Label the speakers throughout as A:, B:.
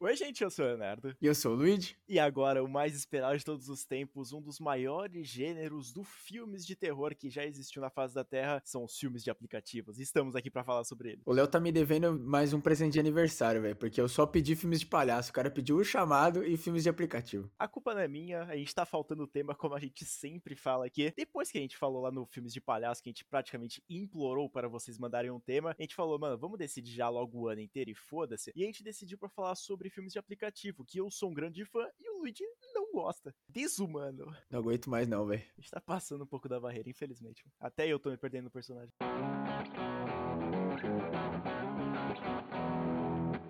A: Oi, gente, eu sou o Leonardo.
B: E eu sou o Luigi.
A: E agora, o mais esperado de todos os tempos, um dos maiores gêneros do filmes de terror que já existiu na face da Terra, são os filmes de aplicativos. Estamos aqui para falar sobre ele.
B: O Léo tá me devendo mais um presente de aniversário, velho, porque eu só pedi filmes de palhaço. O cara pediu o chamado e filmes de aplicativo.
A: A culpa não é minha, a gente tá faltando o tema como a gente sempre fala aqui. Depois que a gente falou lá no filmes de palhaço, que a gente praticamente implorou para vocês mandarem um tema, a gente falou, mano, vamos decidir já logo o ano inteiro e foda-se. E a gente decidiu para falar sobre sobre filmes de aplicativo, que eu sou um grande fã e o Luigi não gosta. Desumano.
B: Não aguento mais não, velho.
A: A gente tá passando um pouco da barreira, infelizmente. Até eu tô me perdendo no personagem.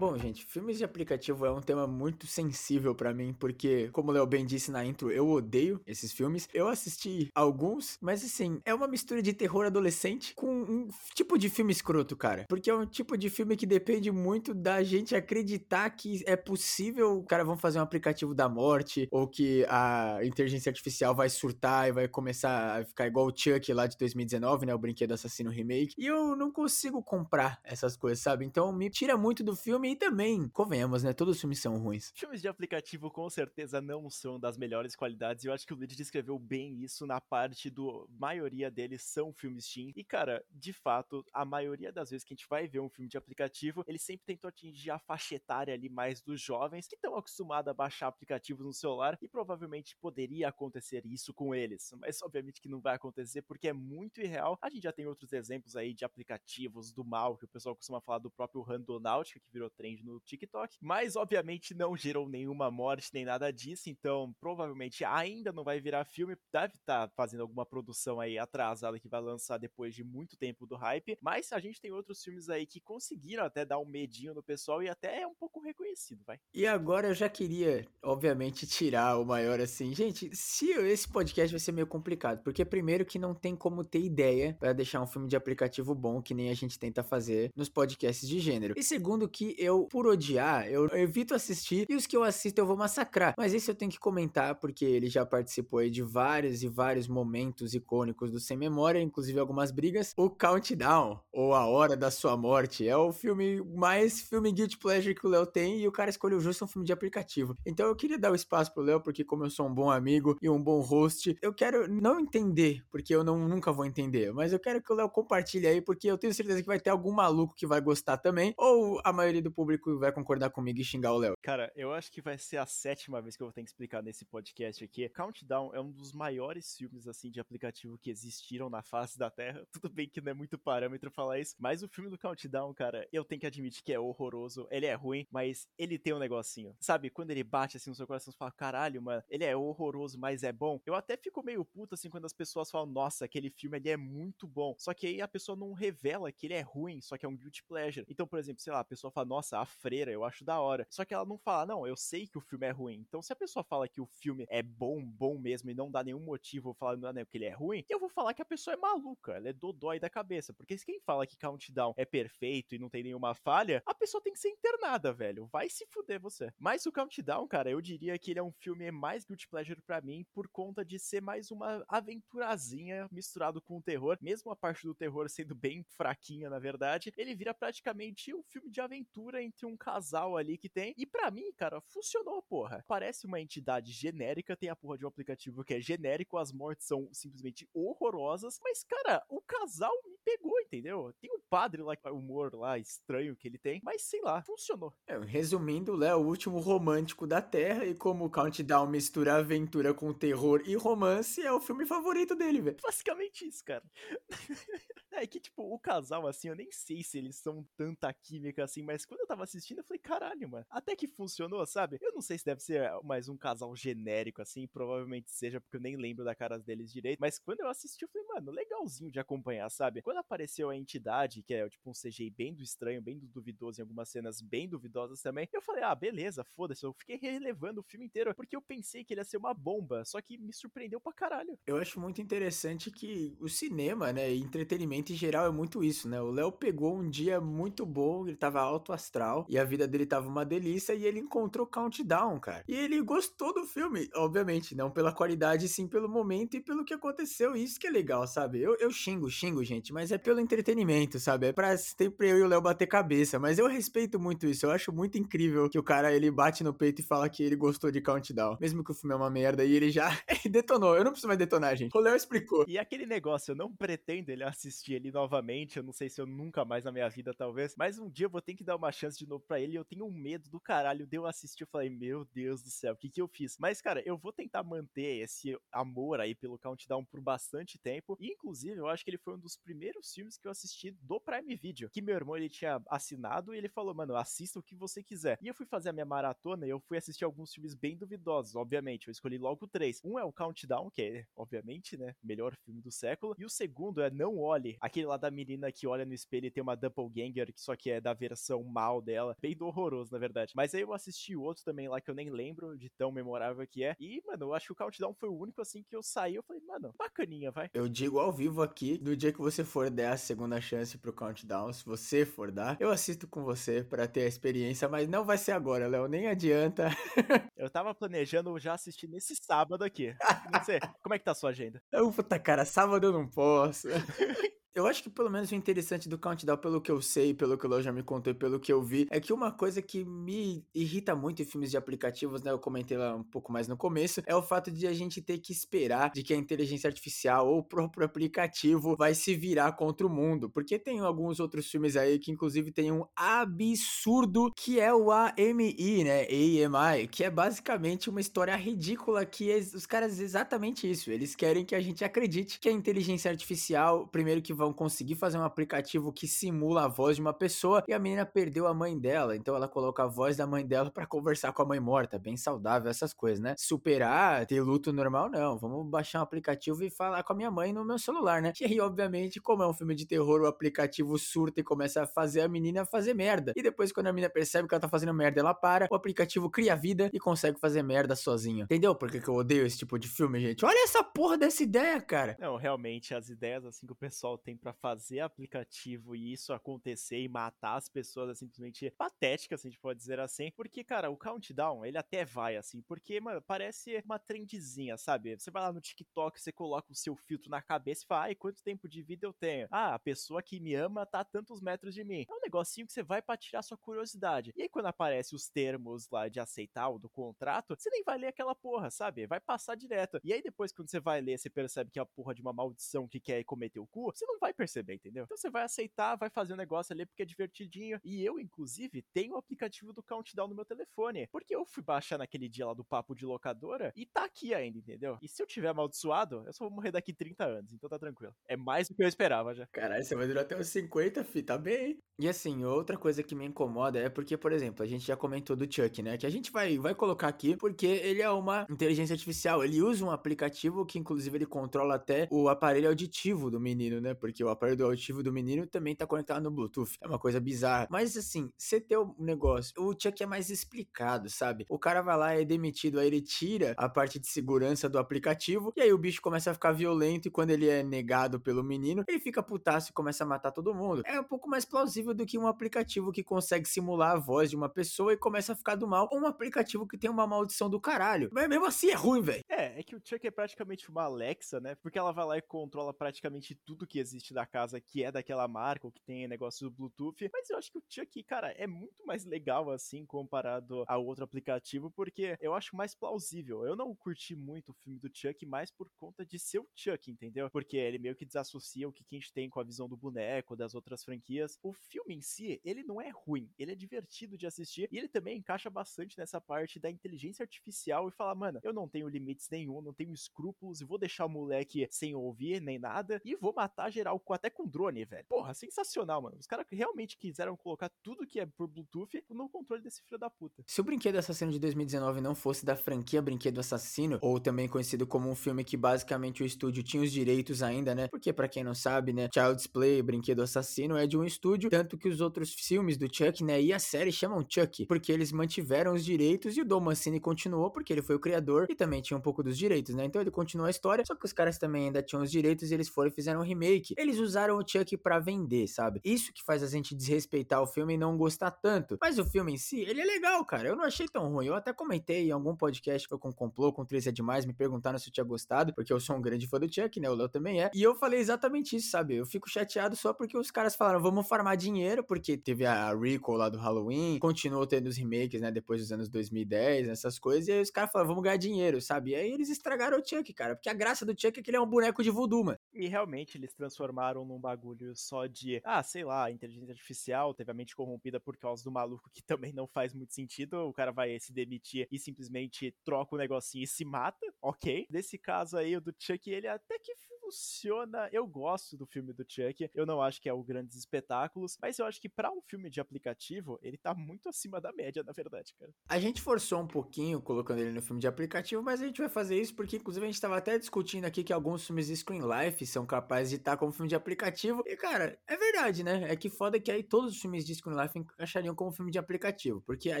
B: Bom, gente, filmes de aplicativo é um tema muito sensível para mim, porque, como o Léo bem disse na intro, eu odeio esses filmes. Eu assisti alguns, mas assim, é uma mistura de terror adolescente com um tipo de filme escroto, cara. Porque é um tipo de filme que depende muito da gente acreditar que é possível cara vão fazer um aplicativo da morte, ou que a inteligência artificial vai surtar e vai começar a ficar igual o Chuck lá de 2019, né? O brinquedo assassino remake. E eu não consigo comprar essas coisas, sabe? Então me tira muito do filme e também, convenhamos, né? Todos os filmes são ruins.
A: Filmes de aplicativo com certeza não são das melhores qualidades. E eu acho que o Luigi descreveu bem isso na parte do. maioria deles são filmes Steam. E, cara, de fato, a maioria das vezes que a gente vai ver um filme de aplicativo, ele sempre tentou atingir a faixa etária ali mais dos jovens que estão acostumados a baixar aplicativos no celular. E provavelmente poderia acontecer isso com eles. Mas obviamente que não vai acontecer porque é muito irreal. A gente já tem outros exemplos aí de aplicativos do mal, que o pessoal costuma falar do próprio Randonáutica, que virou trend no TikTok, mas obviamente não gerou nenhuma morte nem nada disso, então provavelmente ainda não vai virar filme, deve estar tá fazendo alguma produção aí atrasada que vai lançar depois de muito tempo do hype, mas a gente tem outros filmes aí que conseguiram até dar um medinho no pessoal e até é um pouco reconhecido, vai.
B: E agora eu já queria, obviamente, tirar o maior assim, gente, se esse podcast vai ser meio complicado, porque primeiro que não tem como ter ideia para deixar um filme de aplicativo bom que nem a gente tenta fazer nos podcasts de gênero. E segundo que eu eu, por odiar, eu evito assistir e os que eu assisto eu vou massacrar. Mas esse eu tenho que comentar porque ele já participou de vários e vários momentos icônicos do Sem Memória, inclusive algumas brigas. O Countdown, ou A Hora da Sua Morte, é o filme mais filme guilty pleasure que o Léo tem e o cara escolheu justo um filme de aplicativo. Então eu queria dar o espaço pro Léo porque como eu sou um bom amigo e um bom host, eu quero não entender, porque eu não, nunca vou entender, mas eu quero que o Léo compartilhe aí porque eu tenho certeza que vai ter algum maluco que vai gostar também, ou a maioria do público vai concordar comigo e xingar o Léo.
A: Cara, eu acho que vai ser a sétima vez que eu vou ter que explicar nesse podcast aqui. Countdown é um dos maiores filmes, assim, de aplicativo que existiram na face da Terra. Tudo bem que não é muito parâmetro falar isso, mas o filme do Countdown, cara, eu tenho que admitir que é horroroso. Ele é ruim, mas ele tem um negocinho. Sabe, quando ele bate assim no seu coração, você fala, caralho, mano, ele é horroroso, mas é bom. Eu até fico meio puto, assim, quando as pessoas falam, nossa, aquele filme ali é muito bom. Só que aí a pessoa não revela que ele é ruim, só que é um guilty pleasure. Então, por exemplo, sei lá, a pessoa fala, nossa, a freira, eu acho da hora. Só que ela não fala, não, eu sei que o filme é ruim. Então, se a pessoa fala que o filme é bom, bom mesmo, e não dá nenhum motivo falando não, que ele é ruim, eu vou falar que a pessoa é maluca, ela é dodói da cabeça. Porque se quem fala que Countdown é perfeito e não tem nenhuma falha, a pessoa tem que ser internada, velho. Vai se fuder você. Mas o Countdown, cara, eu diria que ele é um filme mais guilty pleasure para mim por conta de ser mais uma aventurazinha misturado com o terror. Mesmo a parte do terror sendo bem fraquinha, na verdade, ele vira praticamente um filme de aventura entre um casal ali que tem. E para mim, cara, funcionou, porra. Parece uma entidade genérica, tem a porra de um aplicativo que é genérico, as mortes são simplesmente horrorosas. Mas, cara, o casal me pegou, entendeu? Tem um padre lá, humor lá estranho que ele tem, mas sei lá, funcionou.
B: É, resumindo, Léo, o último romântico da Terra, e como o Countdown mistura aventura com terror e romance, é o filme favorito dele, velho.
A: Basicamente isso, cara. é que, tipo, o casal, assim, eu nem sei se eles são tanta química assim, mas quando eu tava assistindo, eu falei, caralho, mano, até que funcionou, sabe? Eu não sei se deve ser mais um casal genérico, assim, provavelmente seja, porque eu nem lembro da cara deles direito, mas quando eu assisti, eu falei, mano, legalzinho de acompanhar, sabe? Quando apareceu a entidade, que é tipo um CGI bem do estranho, bem do duvidoso, em algumas cenas bem duvidosas também, eu falei, ah, beleza, foda-se, eu fiquei relevando o filme inteiro, porque eu pensei que ele ia ser uma bomba, só que me surpreendeu pra caralho.
B: Eu acho muito interessante que o cinema, né, entretenimento em geral é muito isso, né? O Léo pegou um dia muito bom, ele tava alto astral e a vida dele tava uma delícia e ele encontrou Countdown, cara. E ele gostou do filme, obviamente, não pela qualidade, sim pelo momento e pelo que aconteceu. Isso que é legal, sabe? Eu, eu xingo, xingo, gente, mas é pelo entretenimento, sabe? É pra sempre eu e o Léo bater cabeça, mas eu respeito muito isso. Eu acho muito incrível que o cara ele bate no peito e fala que ele gostou de Countdown, mesmo que o filme é uma merda e ele já detonou. Eu não preciso mais detonar, gente. O Léo explicou.
A: E aquele negócio, eu não pretendo ele assistir ele novamente, eu não sei se eu nunca mais na minha vida talvez, mas um dia eu vou ter que dar uma chance de novo para ele eu tenho um medo do caralho de eu assistir. Eu falei, meu Deus do céu, o que que eu fiz? Mas cara, eu vou tentar manter esse amor aí pelo Countdown por bastante tempo. E inclusive, eu acho que ele foi um dos primeiros filmes que eu assisti do Prime Video, que meu irmão ele tinha assinado e ele falou, mano, assista o que você quiser. E eu fui fazer a minha maratona e eu fui assistir alguns filmes bem duvidosos, obviamente. Eu escolhi logo três. Um é o Countdown, que é, obviamente, né, melhor filme do século. E o segundo é Não Olhe, aquele lá da menina que olha no espelho e tem uma doppelganger, que só que é da versão mal dela. Bem do horroroso, na verdade. Mas aí eu assisti outro também lá que eu nem lembro de tão memorável que é. E, mano, eu acho que o Countdown foi o único assim que eu saí. Eu falei, mano, bacaninha, vai.
B: Eu digo ao vivo aqui, no dia que você for dar a segunda chance pro Countdown, se você for dar, eu assisto com você para ter a experiência, mas não vai ser agora, Léo, nem adianta.
A: eu tava planejando já assistir nesse sábado aqui. Não sei, como é que tá a sua agenda?
B: Eu, puta cara, sábado eu não posso. Eu acho que pelo menos o interessante do Countdown, pelo que eu sei, pelo que o Léo já me contou e pelo que eu vi, é que uma coisa que me irrita muito em filmes de aplicativos, né? Eu comentei lá um pouco mais no começo, é o fato de a gente ter que esperar de que a inteligência artificial ou o próprio aplicativo vai se virar contra o mundo. Porque tem alguns outros filmes aí que, inclusive, tem um absurdo que é o AMI, né? AMI, que é basicamente uma história ridícula que os caras exatamente isso. Eles querem que a gente acredite que a inteligência artificial, primeiro que vão conseguir fazer um aplicativo que simula a voz de uma pessoa e a menina perdeu a mãe dela, então ela coloca a voz da mãe dela para conversar com a mãe morta, bem saudável essas coisas, né? Superar, ter luto normal, não. Vamos baixar um aplicativo e falar com a minha mãe no meu celular, né? E aí, obviamente, como é um filme de terror, o aplicativo surta e começa a fazer a menina fazer merda. E depois, quando a menina percebe que ela tá fazendo merda, ela para, o aplicativo cria vida e consegue fazer merda sozinho. Entendeu por que, que eu odeio esse tipo de filme, gente? Olha essa porra dessa ideia, cara.
A: Não, realmente, as ideias assim que o pessoal tem tem para fazer aplicativo e isso acontecer e matar as pessoas é simplesmente patética, assim, a gente pode dizer assim. Porque, cara, o countdown, ele até vai, assim, porque, mano, parece uma trendzinha, sabe? Você vai lá no TikTok, você coloca o seu filtro na cabeça e fala, ai, quanto tempo de vida eu tenho? Ah, a pessoa que me ama tá a tantos metros de mim. É um negocinho que você vai pra tirar sua curiosidade. E aí, quando aparece os termos lá de aceitar o do contrato, você nem vai ler aquela porra, sabe? Vai passar direto. E aí, depois, quando você vai ler, você percebe que é a porra de uma maldição que quer cometer o cu, você não vai perceber, entendeu? Então você vai aceitar, vai fazer um negócio ali porque é divertidinho. E eu, inclusive, tenho o aplicativo do Countdown no meu telefone. Porque eu fui baixar naquele dia lá do papo de locadora e tá aqui ainda, entendeu? E se eu tiver amaldiçoado, eu só vou morrer daqui 30 anos, então tá tranquilo. É mais do que eu esperava já.
B: Caralho, você vai durar até os 50, fi, tá bem. E assim, outra coisa que me incomoda é porque, por exemplo, a gente já comentou do Chuck, né? Que a gente vai, vai colocar aqui porque ele é uma inteligência artificial. Ele usa um aplicativo que, inclusive, ele controla até o aparelho auditivo do menino, né? Porque o aparelho auditivo do menino também tá conectado no Bluetooth. É uma coisa bizarra. Mas assim, você tem um negócio, o Chuck é mais explicado, sabe? O cara vai lá, é demitido, aí ele tira a parte de segurança do aplicativo, e aí o bicho começa a ficar violento, e quando ele é negado pelo menino, ele fica putaço e começa a matar todo mundo. É um pouco mais plausível do que um aplicativo que consegue simular a voz de uma pessoa e começa a ficar do mal, ou um aplicativo que tem uma maldição do caralho. Mas mesmo assim é ruim, velho.
A: É, é que o Chuck é praticamente uma Alexa, né? Porque ela vai lá e controla praticamente tudo que existe da casa que é daquela marca ou que tem negócio do Bluetooth. Mas eu acho que o Chuck, cara, é muito mais legal assim comparado a outro aplicativo, porque eu acho mais plausível. Eu não curti muito o filme do Chuck mais por conta de ser o Chuck, entendeu? Porque ele meio que desassocia o que a gente tem com a visão do boneco, das outras franquias. O filme em si, ele não é ruim, ele é divertido de assistir e ele também encaixa bastante nessa parte da inteligência artificial e fala, mano, eu não tenho limites nenhum, não tenho escrúpulos e vou deixar o moleque sem ouvir nem nada e vou matar geral até com drone, velho. Porra, sensacional, mano. Os caras realmente quiseram colocar tudo que é por Bluetooth no controle desse filho da puta.
B: Se o Brinquedo Assassino de 2019 não fosse da franquia Brinquedo Assassino, ou também conhecido como um filme que basicamente o estúdio tinha os direitos ainda, né? Porque para quem não sabe, né, Child's Play, Brinquedo Assassino é de um estúdio, tanto que os outros filmes do Chuck, né, e a série chamam Chuck, porque eles mantiveram os direitos e o Dom Mancini continuou porque ele foi o criador e também tinha um pouco dos direitos, né? Então ele continuou a história, só que os caras também ainda tinham os direitos e eles foram e fizeram um remake. Eles usaram o Chuck para vender, sabe? Isso que faz a gente desrespeitar o filme e não gostar tanto. Mas o filme em si, ele é legal, cara. Eu não achei tão ruim. Eu até comentei em algum podcast foi com Complô, com 13 é demais, me perguntaram se eu tinha gostado, porque eu sou um grande fã do Chuck, né? O Léo também é. E eu falei exatamente isso, sabe? Eu fico chateado só porque os caras falaram, vamos farmar dinheiro, porque teve a recall lá do Halloween, continuou tendo os remakes, né? Depois dos anos 2010, essas coisas. E aí os caras falaram, vamos ganhar dinheiro, sabe? E aí eles estragaram o Chuck, cara. Porque a graça do Chuck é que ele é um boneco de voodoo, mano.
A: E realmente eles transformaram num bagulho só de, ah, sei lá, inteligência artificial, teve a mente corrompida por causa do maluco que também não faz muito sentido. O cara vai se demitir e simplesmente troca o negocinho e se mata, ok. Nesse caso aí, o do Chuck, ele até que funciona. Eu gosto do filme do Chuck. Eu não acho que é o grandes espetáculos, mas eu acho que para um filme de aplicativo, ele tá muito acima da média, na verdade, cara.
B: A gente forçou um pouquinho colocando ele no filme de aplicativo, mas a gente vai fazer isso porque, inclusive, a gente tava até discutindo aqui que alguns filmes de Screen Life são capazes de estar como filme de aplicativo. E, cara, é verdade, né? É que foda que aí todos os filmes de Screen Life encaixariam como filme de aplicativo. Porque a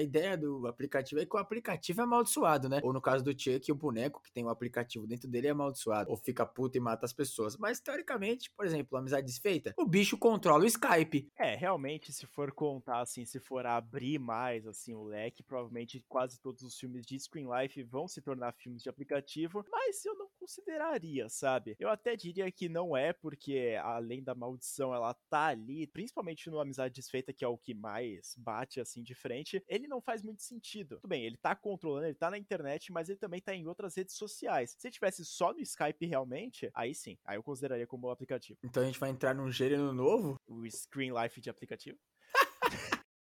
B: ideia do aplicativo é que o aplicativo é amaldiçoado, né? Ou no caso do Chuck, o boneco que tem o aplicativo dentro dele é amaldiçoado. Ou fica puto e mata as pessoas. Mas, teoricamente, por exemplo, amizade desfeita, o bicho controla o Skype.
A: É, realmente, se for contar, assim, se for abrir mais, assim, o leque, provavelmente quase todos os filmes de Screen Life vão se tornar filmes de aplicativo, mas eu não consideraria, sabe? Eu até diria que não é, porque além da maldição, ela tá ali, principalmente no Amizade Desfeita, que é o que mais bate, assim, de frente, ele não faz muito sentido. Tudo bem, ele tá controlando, ele tá na internet, mas ele também tá em outras redes sociais. Se tivesse só no Skype realmente, aí sim, aí eu consideraria como aplicativo.
B: Então a gente vai entrar num gênero novo?
A: O Screen Life de aplicativo?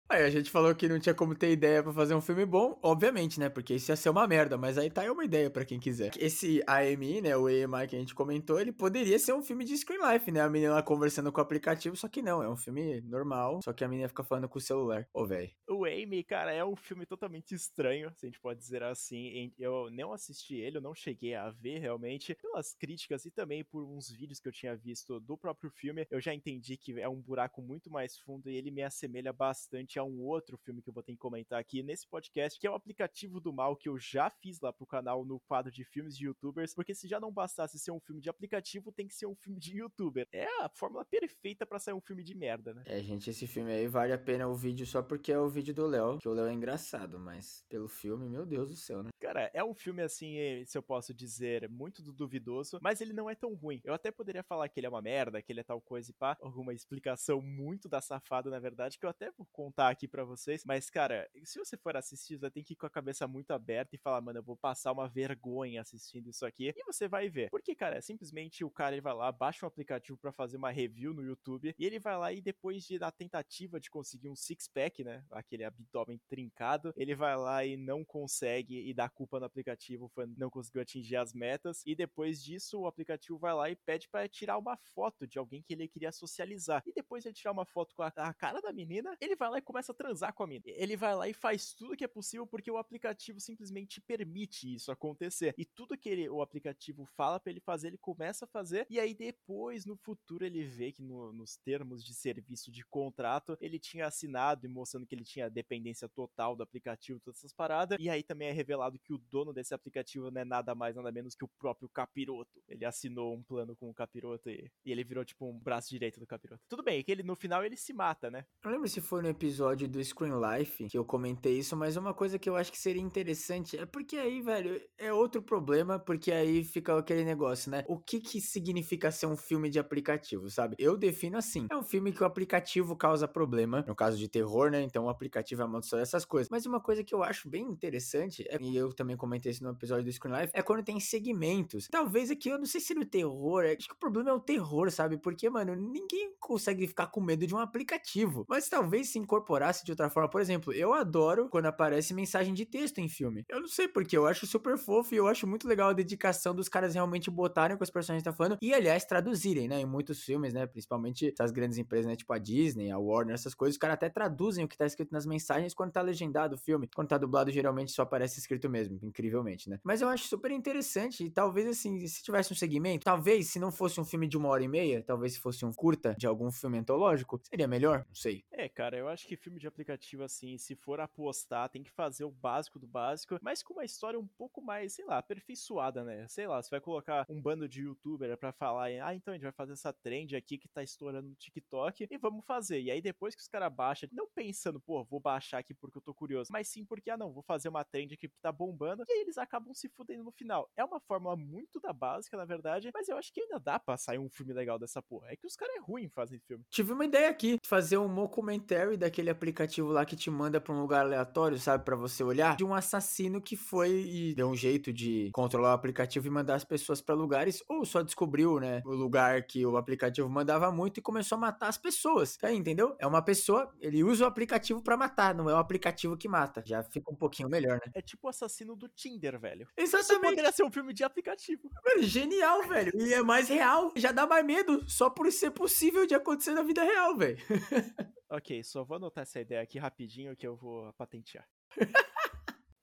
B: Aí a gente falou que não tinha como ter ideia para fazer um filme bom, obviamente, né? Porque isso ia ser uma merda, mas aí tá aí uma ideia para quem quiser. Esse AMI, né, o AMI que a gente comentou, ele poderia ser um filme de Screen Life, né? A menina lá conversando com o aplicativo, só que não, é um filme normal, só que a menina fica falando com o celular. Ô, velho.
A: O AMI, cara, é um filme totalmente estranho, se a gente pode dizer assim. Eu não assisti ele, eu não cheguei a ver realmente, pelas críticas e também por uns vídeos que eu tinha visto do próprio filme, eu já entendi que é um buraco muito mais fundo e ele me assemelha bastante a um outro filme que eu vou ter que comentar aqui nesse podcast, que é o aplicativo do mal que eu já fiz lá pro canal no quadro de filmes de youtubers, porque se já não bastasse ser um filme de aplicativo, tem que ser um filme de youtuber. É a fórmula perfeita para sair um filme de merda, né?
B: É, gente, esse filme aí vale a pena o vídeo só porque é o vídeo do Léo, que o Léo é engraçado, mas pelo filme, meu Deus do céu, né?
A: Cara, é um filme assim, eh, se eu posso dizer, muito duvidoso, mas ele não é tão ruim. Eu até poderia falar que ele é uma merda, que ele é tal coisa e pá, alguma explicação muito da safada, na verdade, que eu até vou contar aqui para vocês. Mas, cara, se você for assistir, você tem que ir com a cabeça muito aberta e falar, mano, eu vou passar uma vergonha assistindo isso aqui. E você vai ver. Porque, cara, simplesmente o cara ele vai lá, baixa um aplicativo para fazer uma review no YouTube e ele vai lá e depois de da tentativa de conseguir um six-pack, né? Aquele abdômen trincado, ele vai lá e não consegue e dá culpa no aplicativo, não conseguiu atingir as metas. E depois disso, o aplicativo vai lá e pede para tirar uma foto de alguém que ele queria socializar. E depois de ele tirar uma foto com a, a cara da menina, ele vai lá e começa a transar com a mina. Ele vai lá e faz tudo que é possível porque o aplicativo simplesmente permite isso acontecer. E tudo que ele, o aplicativo fala para ele fazer, ele começa a fazer. E aí depois, no futuro, ele vê que no, nos termos de serviço de contrato, ele tinha assinado e mostrando que ele tinha dependência total do aplicativo, todas essas paradas. E aí também é revelado que o dono desse aplicativo não é nada mais, nada menos que o próprio capiroto. Ele assinou um plano com o capiroto e, e ele virou tipo um braço direito do capiroto. Tudo bem, é que ele no final ele se mata, né?
B: Não lembro se foi no episódio do Screen Life que eu comentei isso, mas uma coisa que eu acho que seria interessante é porque aí, velho, é outro problema, porque aí fica aquele negócio, né? O que que significa ser um filme de aplicativo, sabe? Eu defino assim: é um filme que o aplicativo causa problema, no caso de terror, né? Então o aplicativo amaldiçoa essas coisas. Mas uma coisa que eu acho bem interessante, é, e eu também comentei isso no episódio do Screen Life, é quando tem segmentos. Talvez aqui, eu não sei se no terror, acho que o problema é o terror, sabe? Porque, mano, ninguém consegue ficar com medo de um aplicativo. Mas talvez se incorporasse de outra forma, por exemplo, eu adoro quando aparece mensagem de texto em filme. Eu não sei porque, eu acho super fofo e eu acho muito legal a dedicação dos caras realmente botarem o que os personagens estão falando e, aliás, traduzirem, né? Em muitos filmes, né? Principalmente essas grandes empresas, né? Tipo a Disney, a Warner, essas coisas, os caras até traduzem o que tá escrito nas mensagens quando tá legendado o filme. Quando tá dublado, geralmente só aparece escrito mesmo, incrivelmente, né? Mas eu acho super interessante e talvez, assim, se tivesse um segmento, talvez se não fosse um filme de uma hora e meia, talvez se fosse um curta de algum filme antológico, seria melhor? Não sei.
A: É, cara, eu acho que filme de aplicativo assim, se for apostar, tem que fazer o básico do básico, mas com uma história um pouco mais, sei lá, aperfeiçoada, né? Sei lá, você vai colocar um bando de youtuber para falar, ah, então a gente vai fazer essa trend aqui que tá estourando no TikTok e vamos fazer. E aí depois que os caras baixam, não pensando, pô, vou baixar aqui porque eu tô curioso, mas sim porque, ah, não, vou fazer uma trend aqui que tá bombando, e aí eles acabam se fudendo no final. É uma fórmula muito da básica, na verdade, mas eu acho que ainda dá pra sair um filme legal dessa porra. É que os caras é ruim fazem filme.
B: Tive uma ideia aqui, fazer um documentary daquele aplicativo lá que te manda pra um lugar aleatório, sabe, para você olhar, de um assassino que foi e deu um jeito de controlar o aplicativo e mandar as pessoas para lugares, ou só descobriu, né, o lugar que o aplicativo mandava muito e começou a matar as pessoas. Aí, entendeu? É uma pessoa, ele usa o aplicativo para matar, não é o aplicativo que mata. Já fica um pouquinho melhor, né?
A: É tipo o assassino do Tinder, velho.
B: Exatamente.
A: Isso poderia ser um filme de aplicativo.
B: Mano, genial, velho. E é mais real. Já dá mais medo só por ser possível de acontecer na vida real, velho.
A: ok, só vou anotar essa ideia aqui rapidinho que eu vou patentear.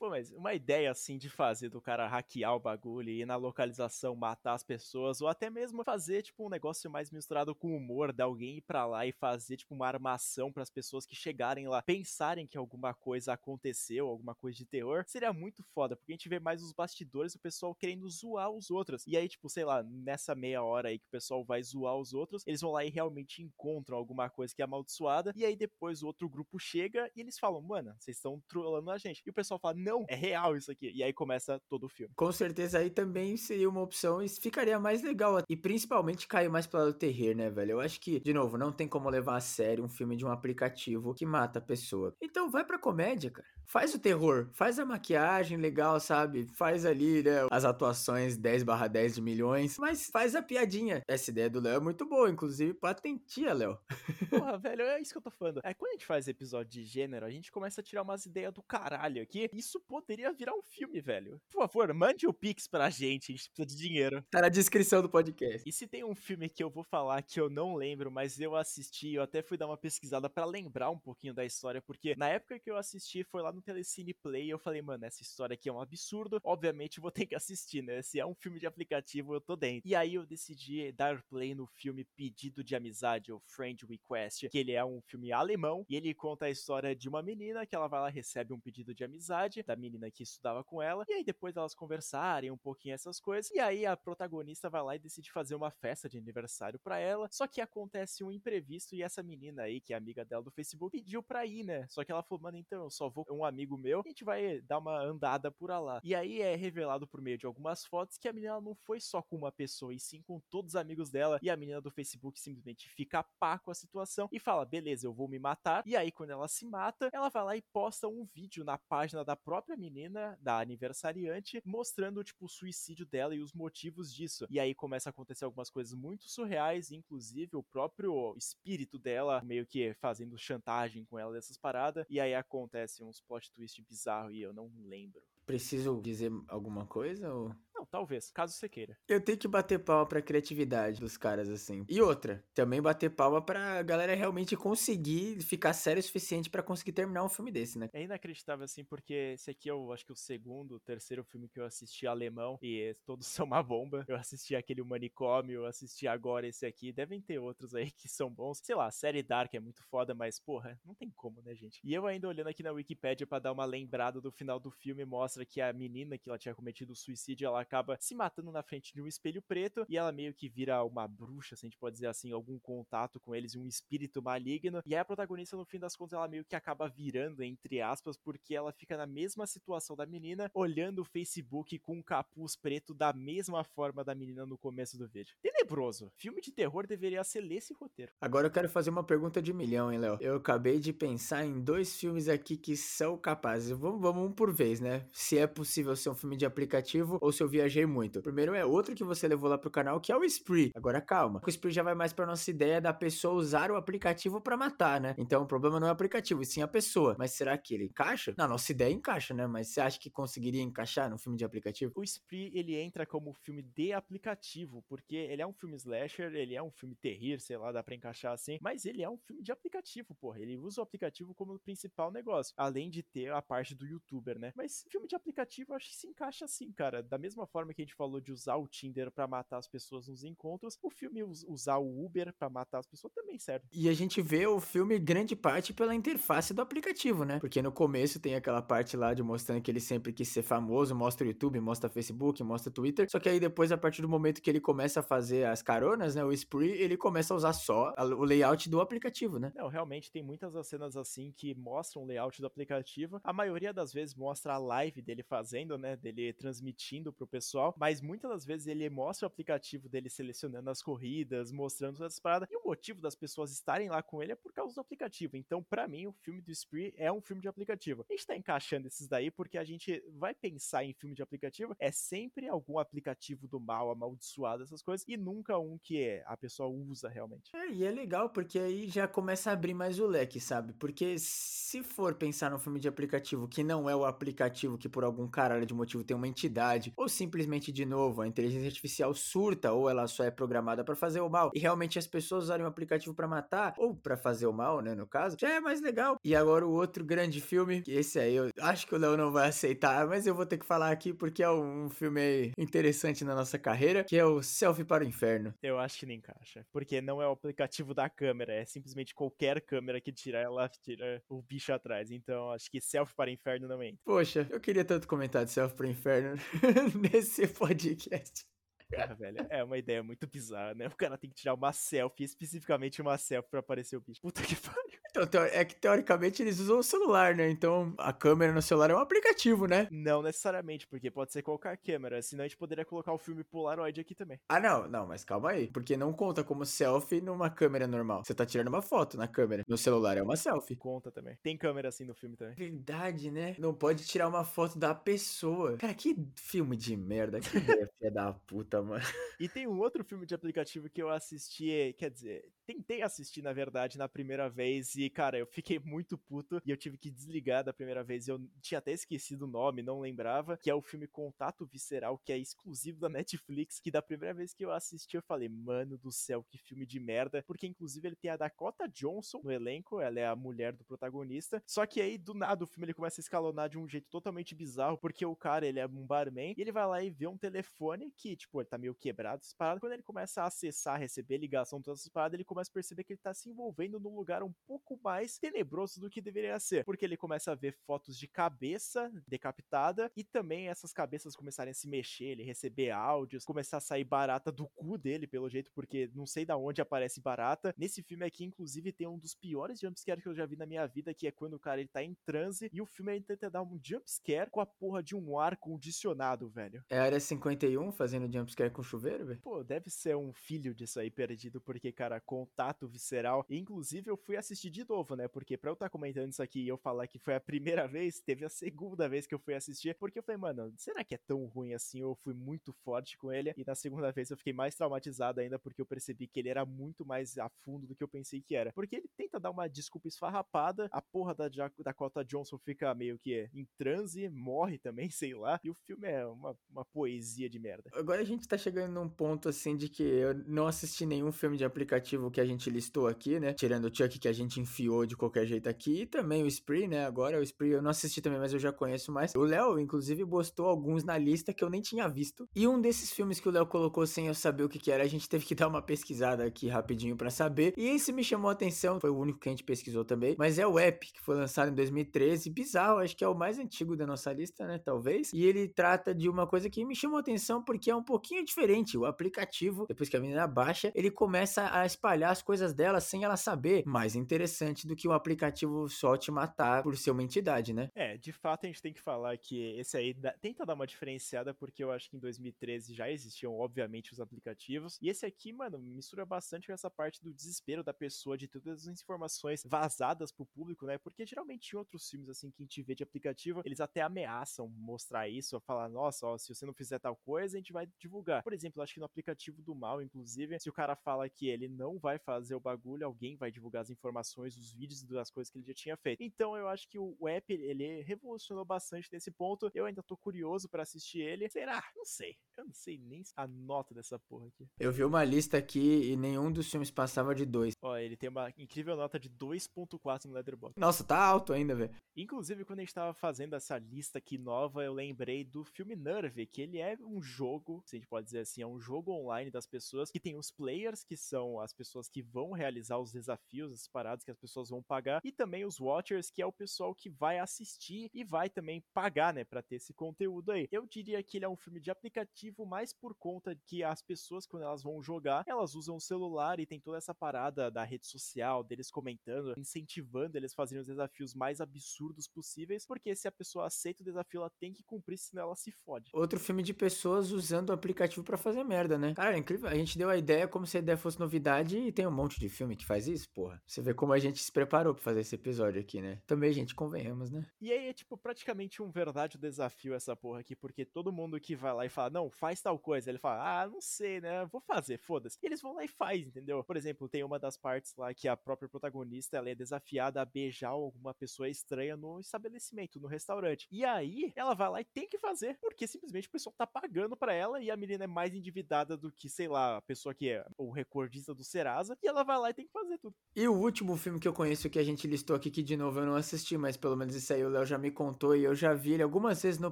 A: Pô, mas uma ideia assim de fazer do cara hackear o bagulho e ir na localização matar as pessoas, ou até mesmo fazer tipo um negócio mais misturado com humor, da alguém ir pra lá e fazer tipo uma armação para as pessoas que chegarem lá pensarem que alguma coisa aconteceu, alguma coisa de terror, seria muito foda, porque a gente vê mais os bastidores o pessoal querendo zoar os outros. E aí, tipo, sei lá, nessa meia hora aí que o pessoal vai zoar os outros, eles vão lá e realmente encontram alguma coisa que é amaldiçoada, e aí depois o outro grupo chega e eles falam, mano, vocês estão trollando a gente. E o pessoal fala, não não, é real isso aqui. E aí começa todo o filme.
B: Com certeza aí também seria uma opção e ficaria mais legal. E principalmente caiu mais pro lado terror, né, velho? Eu acho que, de novo, não tem como levar a sério um filme de um aplicativo que mata a pessoa. Então vai pra comédia, cara. Faz o terror, faz a maquiagem legal, sabe? Faz ali, né, as atuações 10 barra 10 de milhões, mas faz a piadinha. Essa ideia do Léo é muito boa, inclusive patentia, Léo.
A: Porra, velho, é isso que eu tô falando. É, quando a gente faz episódio de gênero, a gente começa a tirar umas ideias do caralho aqui. Isso poderia virar um filme, velho. Por favor, mande o Pix pra gente, a gente precisa de dinheiro.
B: Tá na descrição do podcast.
A: E se tem um filme que eu vou falar que eu não lembro, mas eu assisti, eu até fui dar uma pesquisada para lembrar um pouquinho da história, porque na época que eu assisti foi lá no Telecine Play, eu falei, mano, essa história aqui é um absurdo, obviamente vou ter que assistir, né? Se é um filme de aplicativo, eu tô dentro. E aí eu decidi dar play no filme Pedido de Amizade, ou Friend Request, que ele é um filme alemão, e ele conta a história de uma menina que ela vai lá, recebe um pedido de amizade da menina que estudava com ela, e aí depois elas conversarem um pouquinho essas coisas, e aí a protagonista vai lá e decide fazer uma festa de aniversário para ela, só que acontece um imprevisto e essa menina aí, que é amiga dela do Facebook, pediu pra ir, né? Só que ela falou, mano, então eu só vou com um amigo meu, a gente vai dar uma andada por lá. E aí é revelado por meio de algumas fotos que a menina não foi só com uma pessoa, e sim com todos os amigos dela, e a menina do Facebook simplesmente fica pá com a situação e fala, beleza, eu vou me matar. E aí, quando ela se mata, ela vai lá e posta um vídeo na página da própria menina, da aniversariante, mostrando, tipo, o suicídio dela e os motivos disso. E aí começa a acontecer algumas coisas muito surreais, inclusive o próprio espírito dela meio que fazendo chantagem com ela dessas paradas. E aí acontece uns plot twist bizarro e eu não lembro.
B: Preciso dizer alguma coisa ou...
A: Não, talvez, caso você queira.
B: Eu tenho que bater palma pra criatividade dos caras, assim. E outra, também bater palma pra galera realmente conseguir ficar sério o suficiente para conseguir terminar um filme desse, né?
A: É inacreditável, assim, porque esse aqui é o, acho que o segundo, terceiro filme que eu assisti alemão e todos são uma bomba. Eu assisti aquele Manicômio, eu assisti agora esse aqui. Devem ter outros aí que são bons. Sei lá, a série Dark é muito foda, mas, porra, não tem como, né, gente? E eu ainda olhando aqui na Wikipedia para dar uma lembrada do final do filme, mostra que a menina que ela tinha cometido suicídio, ela acaba se matando na frente de um espelho preto e ela meio que vira uma bruxa, se a gente pode dizer assim, algum contato com eles, um espírito maligno. E aí a protagonista, no fim das contas, ela meio que acaba virando, entre aspas, porque ela fica na mesma situação da menina, olhando o Facebook com um capuz preto da mesma forma da menina no começo do vídeo. Tenebroso. Filme de terror deveria ser ler esse roteiro.
B: Agora eu quero fazer uma pergunta de milhão, hein, Léo? Eu acabei de pensar em dois filmes aqui que são capazes. Vamos, vamos um por vez, né? Se é possível ser um filme de aplicativo ou se eu viajei muito. O primeiro é outro que você levou lá pro canal, que é o Spree. Agora calma. O Spree já vai mais pra nossa ideia da pessoa usar o aplicativo para matar, né? Então o problema não é o aplicativo, e sim a pessoa. Mas será que ele encaixa? Na nossa ideia encaixa, né? Mas você acha que conseguiria encaixar num filme de aplicativo?
A: O Spree, ele entra como filme de aplicativo, porque ele é um filme slasher, ele é um filme terrir, sei lá, dá pra encaixar assim, mas ele é um filme de aplicativo, porra. Ele usa o aplicativo como principal negócio, além de ter a parte do youtuber, né? Mas filme de aplicativo, acho que se encaixa assim, cara. Da mesma forma que a gente falou de usar o Tinder para matar as pessoas nos encontros, o filme usar o Uber para matar as pessoas também serve.
B: E a gente vê o filme grande parte pela interface do aplicativo, né? Porque no começo tem aquela parte lá de mostrando que ele sempre quis ser famoso, mostra o YouTube, mostra o Facebook, mostra o Twitter. Só que aí depois, a partir do momento que ele começa a fazer as caronas, né? O Spree, ele começa a usar só o layout do aplicativo, né?
A: Não, realmente tem muitas cenas assim que mostram o layout do aplicativo. A maioria das vezes mostra a live dele fazendo, né? Dele transmitindo pro pessoal. Mas muitas das vezes ele mostra o aplicativo dele selecionando as corridas, mostrando essas paradas. E o motivo das pessoas estarem lá com ele é por causa do aplicativo. Então, para mim, o filme do Spree é um filme de aplicativo. A gente tá encaixando esses daí porque a gente vai pensar em filme de aplicativo, é sempre algum aplicativo do mal, amaldiçoado, essas coisas, e nunca um que é, a pessoa usa realmente.
B: É, e é legal porque aí já começa a abrir mais o leque, sabe? Porque se for pensar num filme de aplicativo que não é o aplicativo que por algum caralho de motivo tem uma entidade, ou simplesmente, de novo, a inteligência artificial surta, ou ela só é programada para fazer o mal, e realmente as pessoas usarem o aplicativo para matar, ou para fazer o mal, né, no caso, já é mais legal. E agora o outro grande filme, que esse aí eu acho que o Léo não vai aceitar, mas eu vou ter que falar aqui porque é um filme interessante na nossa carreira, que é o Selfie para o Inferno.
A: Eu acho que nem encaixa, porque não é o aplicativo da câmera, é simplesmente qualquer câmera que tira ela tira o bicho atrás. Então acho que Selfie para o Inferno não entra.
B: Poxa, eu queria tanto comentar de Selfie para o Inferno nesse podcast.
A: Cara, velho, é uma ideia muito bizarra, né? O cara tem que tirar uma selfie, especificamente uma selfie pra aparecer o bicho. Puta que pariu.
B: Então, é que teoricamente eles usam o celular, né? Então a câmera no celular é um aplicativo, né?
A: Não necessariamente, porque pode ser qualquer câmera. Senão a gente poderia colocar o filme Polaroid aqui também.
B: Ah, não, não, mas calma aí. Porque não conta como selfie numa câmera normal. Você tá tirando uma foto na câmera. No celular é uma selfie.
A: Conta também. Tem câmera assim no filme também.
B: Verdade, né? Não pode tirar uma foto da pessoa. Cara, que filme de merda. Que ideia, da puta, mano.
A: E tem um outro filme de aplicativo que eu assisti, quer dizer, tentei assistir, na verdade, na primeira vez, e, cara, eu fiquei muito puto, e eu tive que desligar da primeira vez, eu tinha até esquecido o nome, não lembrava, que é o filme Contato Visceral, que é exclusivo da Netflix, que da primeira vez que eu assisti, eu falei, mano do céu, que filme de merda, porque, inclusive, ele tem a Dakota Johnson no elenco, ela é a mulher do protagonista, só que aí, do nada, o filme ele começa a escalonar de um jeito totalmente bizarro, porque o cara, ele é um barman, e ele vai lá e vê um telefone que, tipo, ele tá meio quebrado, parado. Quando ele começa a acessar, receber ligação, todas essas paradas, ele começa a perceber que ele tá se envolvendo num lugar um pouco mais tenebroso do que deveria ser. Porque ele começa a ver fotos de cabeça decapitada e também essas cabeças começarem a se mexer, ele receber áudios, começar a sair barata do cu dele, pelo jeito, porque não sei da onde aparece barata. Nesse filme aqui, inclusive, tem um dos piores jumpscares que eu já vi na minha vida, que é quando o cara ele tá em transe e o filme ele tenta dar um jumpscare com a porra de um ar condicionado, velho.
B: É a área 51 fazendo jumpscare com chuveiro, velho?
A: Pô, deve ser um filho disso aí perdido, porque, cara, contato visceral. Inclusive, eu fui assistir de novo, né? Porque pra eu estar tá comentando isso aqui e eu falar que foi a primeira vez, teve a segunda vez que eu fui assistir, porque eu falei, mano, será que é tão ruim assim? Eu fui muito forte com ele. E na segunda vez eu fiquei mais traumatizado ainda, porque eu percebi que ele era muito mais a fundo do que eu pensei que era. Porque ele tenta dar uma desculpa esfarrapada, a porra da Dakota Johnson fica meio que em transe, morre também, sei lá. E o filme é uma, uma poesia de merda.
B: Agora a gente tá chegando num ponto assim de que eu não assisti nenhum filme de aplicativo que a gente listou aqui, né? Tirando o Chuck que a gente enfiou de qualquer jeito aqui, e também o Spree, né? Agora o Spree eu não assisti também, mas eu já conheço mais. O Léo, inclusive, postou alguns na lista que eu nem tinha visto. E um desses filmes que o Léo colocou sem eu saber o que, que era, a gente teve que dar uma pesquisada aqui rapidinho para saber. E esse me chamou a atenção, foi o único que a gente pesquisou também, mas é o Epic, que foi lançado em 2013. Bizarro, acho que é o mais antigo da nossa lista, né? Talvez. E ele trata de uma coisa que me chamou a atenção porque é um pouquinho diferente. O aplicativo depois que a menina baixa, ele começa a espalhar as coisas dela sem ela saber. Mais interessante do que o aplicativo só te matar por ser uma entidade, né?
A: É, de fato a gente tem que falar que esse aí dá, tenta dar uma diferenciada, porque eu acho que em 2013 já existiam, obviamente, os aplicativos. E esse aqui, mano, mistura bastante com essa parte do desespero da pessoa, de todas as informações vazadas pro público, né? Porque geralmente em outros filmes, assim, que a gente vê de aplicativo, eles até ameaçam mostrar isso, falar, nossa, ó, se você não fizer tal coisa, a gente vai divulgar. Por exemplo, acho que no aplicativo do mal, inclusive, se o cara fala que ele não vai vai fazer o bagulho, alguém vai divulgar as informações, os vídeos das coisas que ele já tinha feito. Então eu acho que o app, ele revolucionou bastante nesse ponto. Eu ainda tô curioso para assistir ele. Será? Não sei. Eu não sei nem a nota dessa porra aqui.
B: Eu vi uma lista aqui e nenhum dos filmes passava de 2.
A: Ó, ele tem uma incrível nota de 2.4 no Letterboxd.
B: Nossa, tá alto ainda, velho.
A: Inclusive, quando a gente tava fazendo essa lista aqui nova, eu lembrei do filme Nerve, que ele é um jogo, se a gente pode dizer assim, é um jogo online das pessoas que tem os players, que são as pessoas que vão realizar os desafios, as paradas que as pessoas vão pagar, e também os watchers, que é o pessoal que vai assistir e vai também pagar, né, para ter esse conteúdo aí. Eu diria que ele é um filme de aplicativo mais por conta que as pessoas quando elas vão jogar, elas usam o celular e tem toda essa parada da rede social, deles comentando, incentivando eles a fazerem os desafios mais absurdos possíveis, porque se a pessoa aceita o desafio, ela tem que cumprir, senão ela se fode.
B: Outro filme de pessoas usando o aplicativo para fazer merda, né? Cara, é incrível. A gente deu a ideia como se a ideia fosse novidade e tem um monte de filme que faz isso, porra. Você vê como a gente se preparou para fazer esse episódio aqui, né? Também, gente, convenhamos, né?
A: E aí é, tipo, praticamente um verdade desafio essa porra aqui, porque todo mundo que vai lá e fala, não, faz tal coisa, ele fala, ah, não sei, né? Vou fazer, foda-se. Eles vão lá e faz, entendeu? Por exemplo, tem uma das partes lá que a própria protagonista, ela é desafiada a beijar alguma pessoa estranha no estabelecimento, no restaurante. E aí, ela vai lá e tem que fazer, porque simplesmente o pessoal tá pagando para ela e a menina é mais endividada do que, sei lá, a pessoa que é o recordista do Serasa, e ela vai lá e tem que fazer tudo.
B: E o último filme que eu conheço que a gente listou aqui, que de novo eu não assisti, mas pelo menos esse aí o Léo já me contou e eu já vi ele algumas vezes no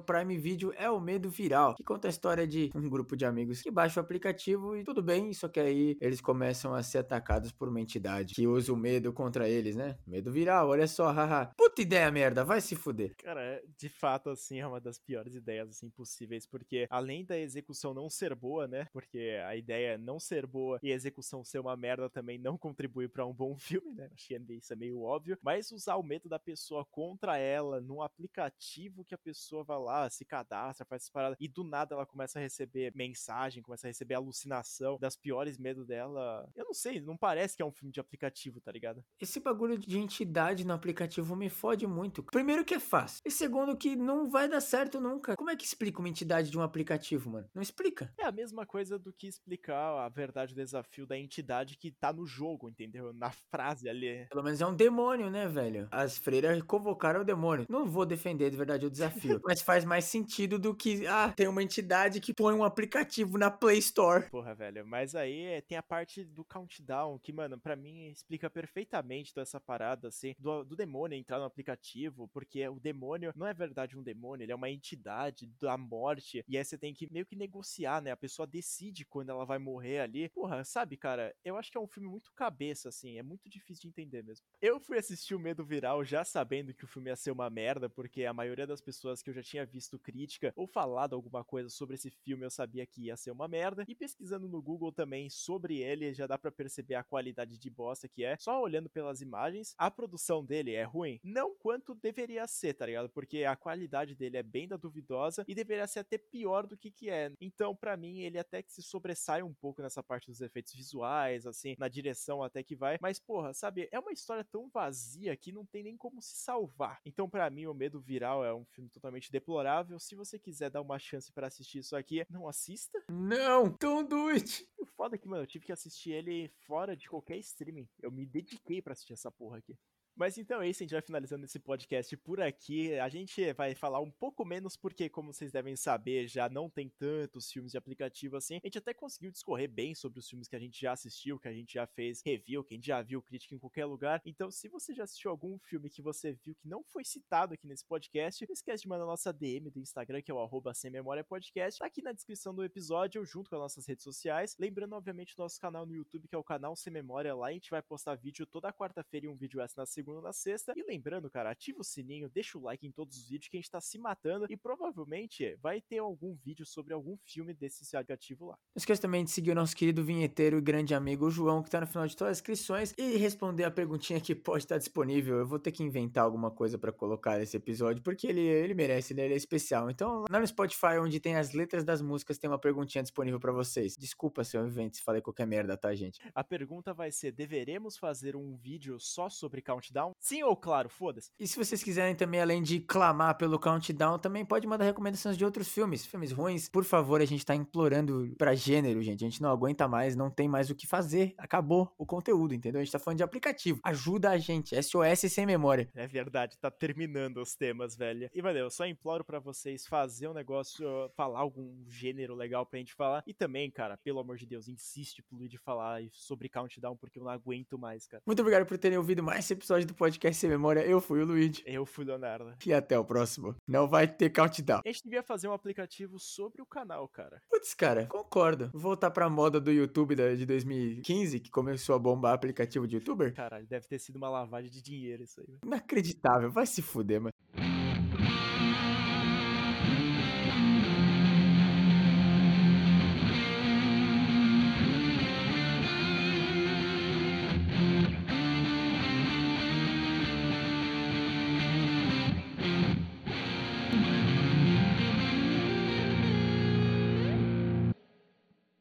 B: Prime Video, é o Medo Viral, que conta a história de um grupo de amigos que baixa o aplicativo e tudo bem, só que aí eles começam a ser atacados por uma entidade que usa o medo contra eles, né? Medo viral, olha só, haha. Puta ideia merda, vai se fuder.
A: Cara, de fato, assim, é uma das piores ideias, assim, possíveis, porque além da execução não ser boa, né? Porque a ideia é não ser boa e a execução ser uma merda também não contribui para um bom filme, né? Acho que isso é meio óbvio. Mas usar o medo da pessoa contra ela num aplicativo que a pessoa vai lá, se cadastra, faz essas paradas, e do nada ela começa a receber mensagem, começa a receber alucinação das piores medos dela. Eu não sei, não parece que é um filme de aplicativo, tá ligado?
B: Esse bagulho de entidade no aplicativo me fode muito. Primeiro que é fácil. E segundo que não vai dar certo nunca. Como é que explica uma entidade de um aplicativo, mano? Não explica.
A: É a mesma coisa do que explicar a verdade do desafio da entidade que tá no jogo, entendeu? Na frase ali.
B: Pelo menos é um demônio, né, velho? As freiras convocaram o demônio. Não vou defender de verdade o desafio, mas faz mais sentido do que, ah, tem uma entidade que põe um aplicativo na Play Store.
A: Porra, velho, mas aí é, tem a parte do countdown que, mano, para mim explica perfeitamente toda essa parada, assim, do, do demônio entrar no aplicativo, porque o demônio não é verdade um demônio, ele é uma entidade da morte, e aí você tem que meio que negociar, né? A pessoa decide quando ela vai morrer ali. Porra, sabe, cara, eu acho que é um filme muito cabeça, assim, é muito difícil de entender mesmo. Eu fui assistir o Medo Viral já sabendo que o filme ia ser uma merda, porque a maioria das pessoas que eu já tinha visto crítica ou falado alguma coisa sobre esse filme eu sabia que ia ser uma merda, e pesquisando no Google também sobre ele, já dá para perceber a qualidade de bosta que é. Só olhando pelas imagens, a produção dele é ruim, não quanto deveria ser, tá ligado? Porque a qualidade dele é bem da duvidosa e deveria ser até pior do que que é. Então, para mim, ele até que se sobressai um pouco nessa parte dos efeitos visuais, assim, na direção até que vai. Mas, porra, sabe, é uma história tão vazia que não tem nem como se salvar. Então, para mim, o Medo Viral é um filme totalmente deplorável. Se você quiser dar uma chance para assistir isso aqui, não assista.
B: Não, don't do it.
A: O foda é que, mano, eu tive que assistir ele fora de qualquer streaming. Eu me dediquei para assistir essa porra aqui. Mas então é isso, a gente vai finalizando esse podcast por aqui. A gente vai falar um pouco menos, porque, como vocês devem saber, já não tem tantos filmes de aplicativo assim. A gente até conseguiu discorrer bem sobre os filmes que a gente já assistiu, que a gente já fez review, que a gente já viu crítica em qualquer lugar. Então, se você já assistiu algum filme que você viu que não foi citado aqui nesse podcast, não esquece de mandar nossa DM do Instagram, que é o arroba sem memória podcast, tá aqui na descrição do episódio, junto com as nossas redes sociais. Lembrando, obviamente, o nosso canal no YouTube, que é o canal Sem Memória. Lá a gente vai postar vídeo toda quarta-feira e um vídeo essa na segunda segunda na sexta. E lembrando, cara, ativa o sininho, deixa o like em todos os vídeos que a gente tá se matando e provavelmente vai ter algum vídeo sobre algum filme desse aplicativo lá.
B: Não esqueça também de seguir o nosso querido vinheteiro e grande amigo João, que tá no final de todas as inscrições, e responder a perguntinha que pode estar disponível. Eu vou ter que inventar alguma coisa para colocar nesse episódio, porque ele, ele merece, né? Ele é especial. Então, lá no Spotify, onde tem as letras das músicas, tem uma perguntinha disponível para vocês. Desculpa se eu invento, se falei qualquer merda, tá, gente?
A: A pergunta vai ser: deveremos fazer um vídeo só sobre Countdown? Countdown? Sim ou claro? Foda-se.
B: E se vocês quiserem também, além de clamar pelo Countdown, também pode mandar recomendações de outros filmes, filmes ruins. Por favor, a gente tá implorando pra gênero, gente. A gente não aguenta mais, não tem mais o que fazer. Acabou o conteúdo, entendeu? A gente tá falando de aplicativo. Ajuda a gente. SOS sem memória.
A: É verdade, tá terminando os temas, velho. E, valeu, eu só imploro para vocês fazer um negócio, falar algum gênero legal pra gente falar. E também, cara, pelo amor de Deus, insiste pro Luigi falar sobre Countdown, porque eu não aguento mais, cara.
B: Muito obrigado por terem ouvido mais esse episódio do podcast Sem Memória. Eu fui o Luigi.
A: Eu fui o Leonardo.
B: E até o próximo. Não vai ter Countdown.
A: A gente devia fazer um aplicativo sobre o canal, cara.
B: Putz, cara, concordo. Voltar pra moda do YouTube de 2015, que começou a bombar aplicativo de youtuber.
A: Caralho, deve ter sido uma lavagem de dinheiro isso aí.
B: Inacreditável. Vai se fuder, mano.